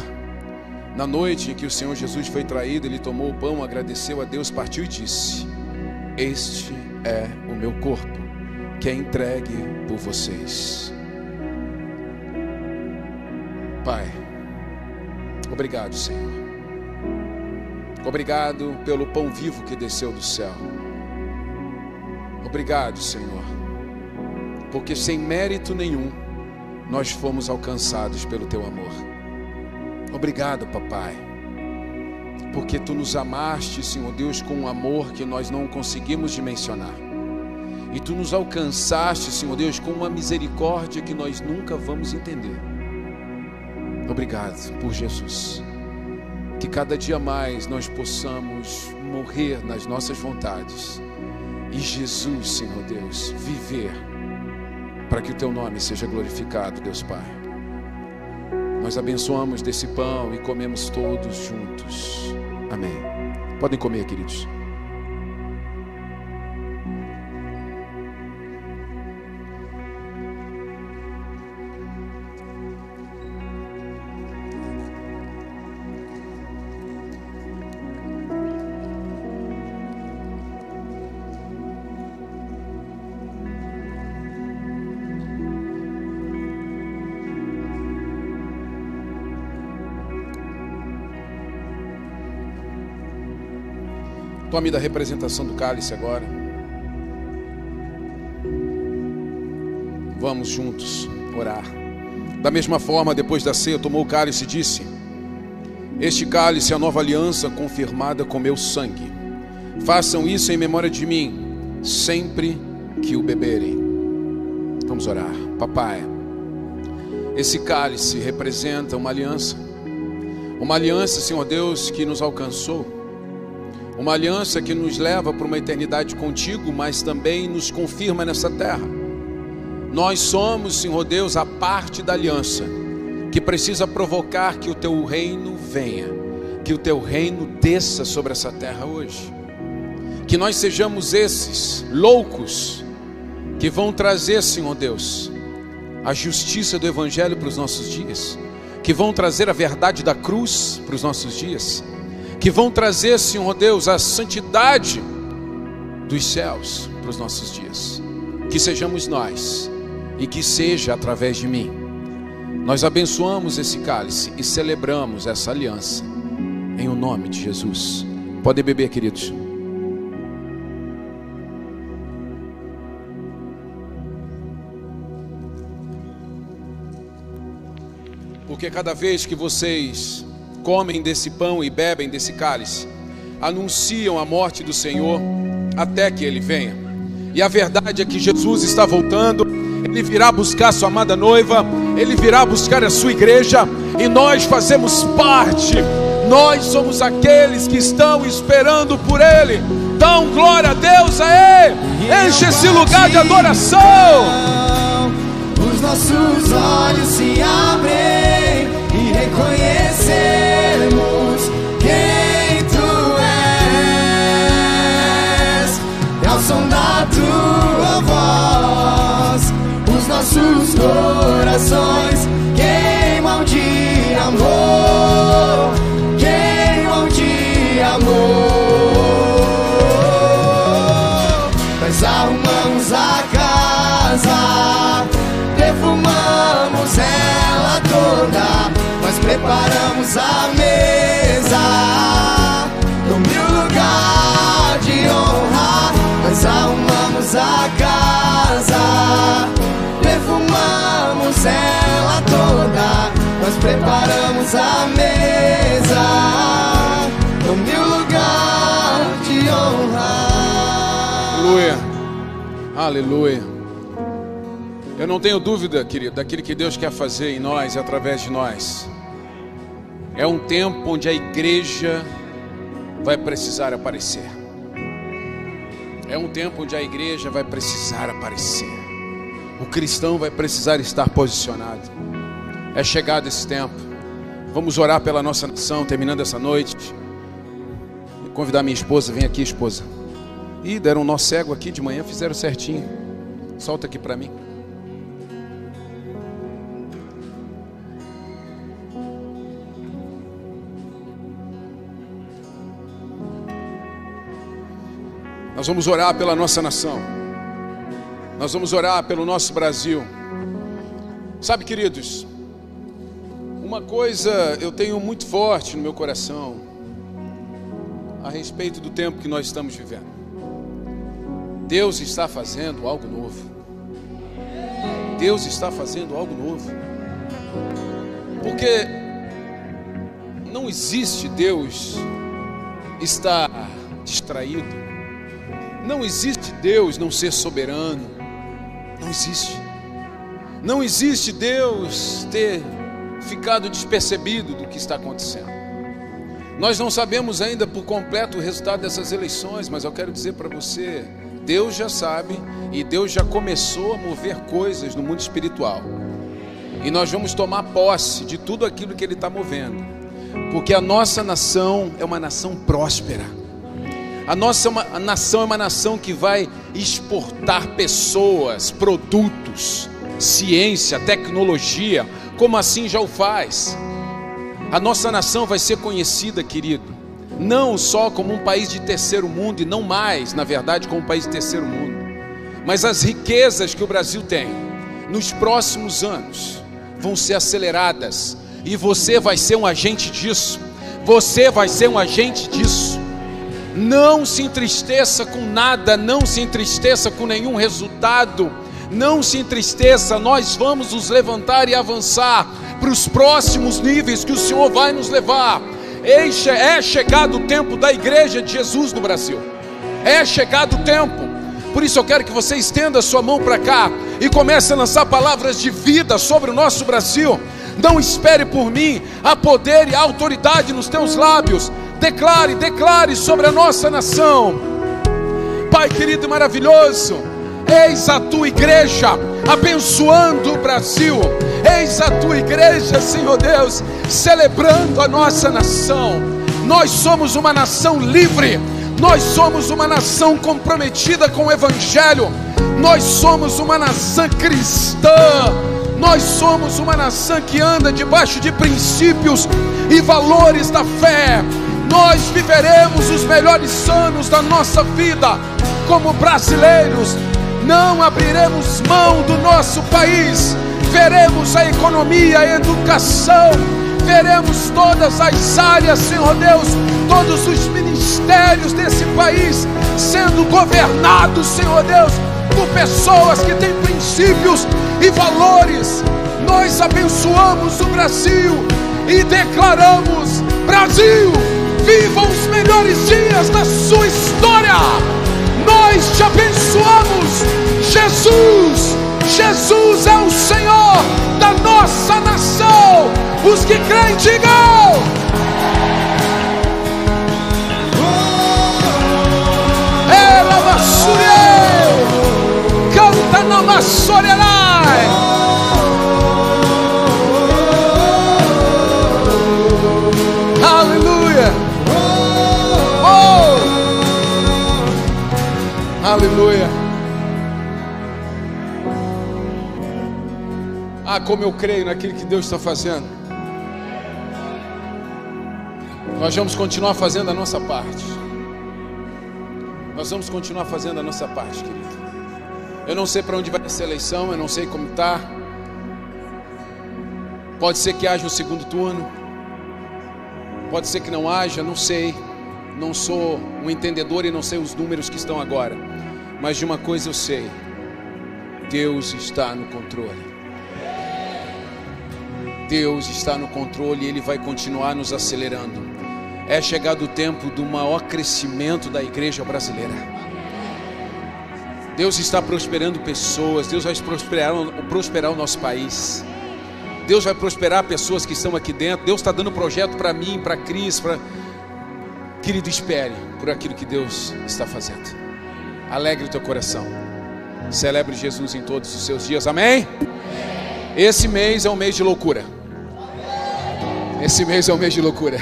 Na noite em que o Senhor Jesus foi traído, ele tomou o pão, agradeceu a Deus, partiu e disse: Este é o meu corpo, que é entregue por vocês. Pai, obrigado, Senhor. Obrigado pelo pão vivo que desceu do céu. Obrigado, Senhor, porque sem mérito nenhum, nós fomos alcançados pelo teu amor. Obrigado, papai, porque tu nos amaste, Senhor Deus, com um amor que nós não conseguimos dimensionar. E tu nos alcançaste, Senhor Deus, com uma misericórdia que nós nunca vamos entender. Obrigado por Jesus. Que cada dia mais nós possamos morrer nas nossas vontades. E Jesus, Senhor Deus, viver para que o teu nome seja glorificado, Deus Pai. Nós abençoamos desse pão e comemos todos juntos. Amém. Podem comer, queridos. Tome da representação do cálice agora. Vamos juntos orar. Da mesma forma, depois da ceia, tomou o cálice e disse: Este cálice é a nova aliança confirmada com meu sangue. Façam isso em memória de mim, sempre que o beberem. Vamos orar. Papai, esse cálice representa uma aliança, uma aliança, Senhor Deus, que nos alcançou, uma aliança que nos leva para uma eternidade contigo, mas também nos confirma nessa terra. Nós somos, Senhor Deus, a parte da aliança que precisa provocar que o teu reino venha, que o teu reino desça sobre essa terra hoje. Que nós sejamos esses loucos que vão trazer, Senhor Deus, a justiça do Evangelho para os nossos dias, que vão trazer a verdade da cruz para os nossos dias, que vão trazer, Senhor Deus, a santidade dos céus para os nossos dias. Que sejamos nós e que seja através de mim. Nós abençoamos esse cálice e celebramos essa aliança em o nome de Jesus. Podem beber, queridos. Porque cada vez que vocês comem desse pão e bebem desse cálice, anunciam a morte do Senhor até que ele venha. E a verdade é que Jesus está voltando, ele virá buscar sua amada noiva, ele virá buscar a sua igreja, e nós fazemos parte, nós somos aqueles que estão esperando por ele. Dão glória a Deus aí, enche esse lugar de adoração. Os nossos olhos se abrem e reconhecemos corações. Queimam de amor, queimam de amor. Nós arrumamos a casa, perfumamos ela toda, nós preparamos a mesa, perfumamos ela toda, nós preparamos a mesa, no meu lugar de honra. Aleluia. Aleluia. Eu não tenho dúvida, querido, daquilo que Deus quer fazer em nós e através de nós. É um tempo onde a igreja vai precisar aparecer. É um tempo onde a igreja vai precisar aparecer. O cristão vai precisar estar posicionado. É chegado esse tempo. Vamos orar pela nossa nação, terminando essa noite. Vou convidar minha esposa, vem aqui, esposa. Ih, deram um nó cego aqui de manhã, fizeram certinho. Solta aqui para mim. Nós vamos orar pela nossa nação. Nós vamos orar pelo nosso Brasil. Sabe, queridos, uma coisa eu tenho muito forte no meu coração a respeito do tempo que nós estamos vivendo. Deus está fazendo algo novo. Deus está fazendo algo novo. Porque não existe Deus estar distraído. Não existe Deus não ser soberano. Não existe. Não existe Deus ter ficado despercebido do que está acontecendo. Nós não sabemos ainda por completo o resultado dessas eleições, mas eu quero dizer para você, Deus já sabe e Deus já começou a mover coisas no mundo espiritual. E nós vamos tomar posse de tudo aquilo que Ele está movendo, porque a nossa nação é uma nação próspera. A nossa uma- a nação é uma nação que vai exportar pessoas, produtos, ciência, tecnologia, como assim já o faz. A nossa nação vai ser conhecida, querido, não só como um país de terceiro mundo, e não mais, na verdade, como um país de terceiro mundo, mas as riquezas que o Brasil tem, nos próximos anos, vão ser aceleradas, e você vai ser um agente disso. Você vai ser um agente disso. Não se entristeça com nada, não se entristeça com nenhum resultado, Não se entristeça, nós vamos nos levantar e avançar para os próximos níveis que o Senhor vai nos levar. É chegado o tempo da igreja de Jesus no Brasil. É chegado o tempo. Por isso eu quero que você estenda a sua mão para cá e comece a lançar palavras de vida sobre o nosso Brasil. Não espere por mim, há poder e autoridade nos teus lábios. Declare, declare sobre a nossa nação. Pai querido e maravilhoso, eis a tua igreja abençoando o Brasil. Eis a tua igreja, Senhor Deus, celebrando a nossa nação. Nós somos uma nação livre, nós somos uma nação comprometida com o Evangelho, nós somos uma nação cristã, nós somos uma nação que anda debaixo de princípios e valores da fé. Nós viveremos os melhores anos da nossa vida como brasileiros. Não abriremos mão do nosso país veremos a economia, a educação, veremos todas as áreas, Senhor Deus, todos os ministérios desse país sendo governados, Senhor Deus, por pessoas que têm princípios e valores. Nós abençoamos o Brasil e declaramos: Brasil, viva os melhores dias da sua história. Nós te abençoamos, Jesus Jesus é o Senhor da nossa nação. Os que creem, digam. Ela Massurie, canta na Massorelai. Aleluia. Ah, como eu creio naquilo que Deus está fazendo. Nós vamos continuar fazendo a nossa parte. Nós vamos continuar fazendo a nossa parte, querido. Eu não sei para onde vai essa eleição, eu não sei como está. Pode ser que haja um segundo turno, pode ser que não haja, não sei. Não sou um entendedor e não sei os números que estão agora. Mas de uma coisa eu sei: Deus está no controle. Deus está no controle e Ele vai continuar nos acelerando. É chegado o tempo do maior crescimento da igreja brasileira. Deus está prosperando pessoas, Deus vai prosperar, prosperar o nosso país. Deus vai prosperar pessoas que estão aqui dentro. Deus está dando projeto para mim, para Cris, para. Querido, espere por aquilo que Deus está fazendo. Alegre o teu coração. Celebre Jesus em todos os seus dias. Amém? Esse mês é um mês de loucura. Esse mês é um mês de loucura.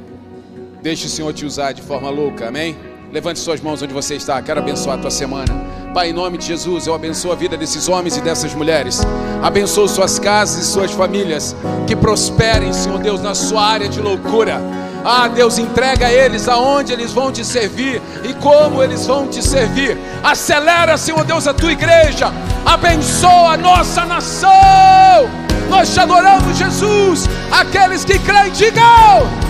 Deixe o Senhor te usar de forma louca, amém? Levante suas mãos onde você está. Quero abençoar a tua semana. Pai, em nome de Jesus, eu abençoo a vida desses homens e dessas mulheres. Abençoo suas casas e suas famílias. Que prosperem, Senhor Deus, na sua área de loucura. Ah, Deus, entrega a eles aonde eles vão te servir e como eles vão te servir. Acelera, Senhor Deus, a tua igreja. Abençoa a nossa nação. Nós te adoramos, Jesus. Aqueles que creem, digam.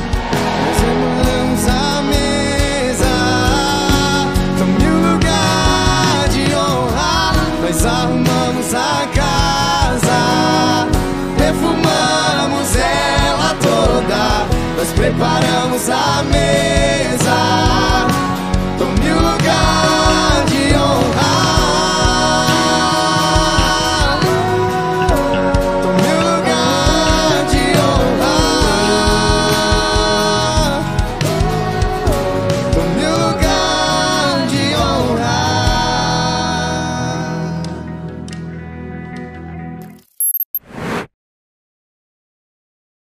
Nós arrumamos a casa, Nós preparamos a mesa. Tome um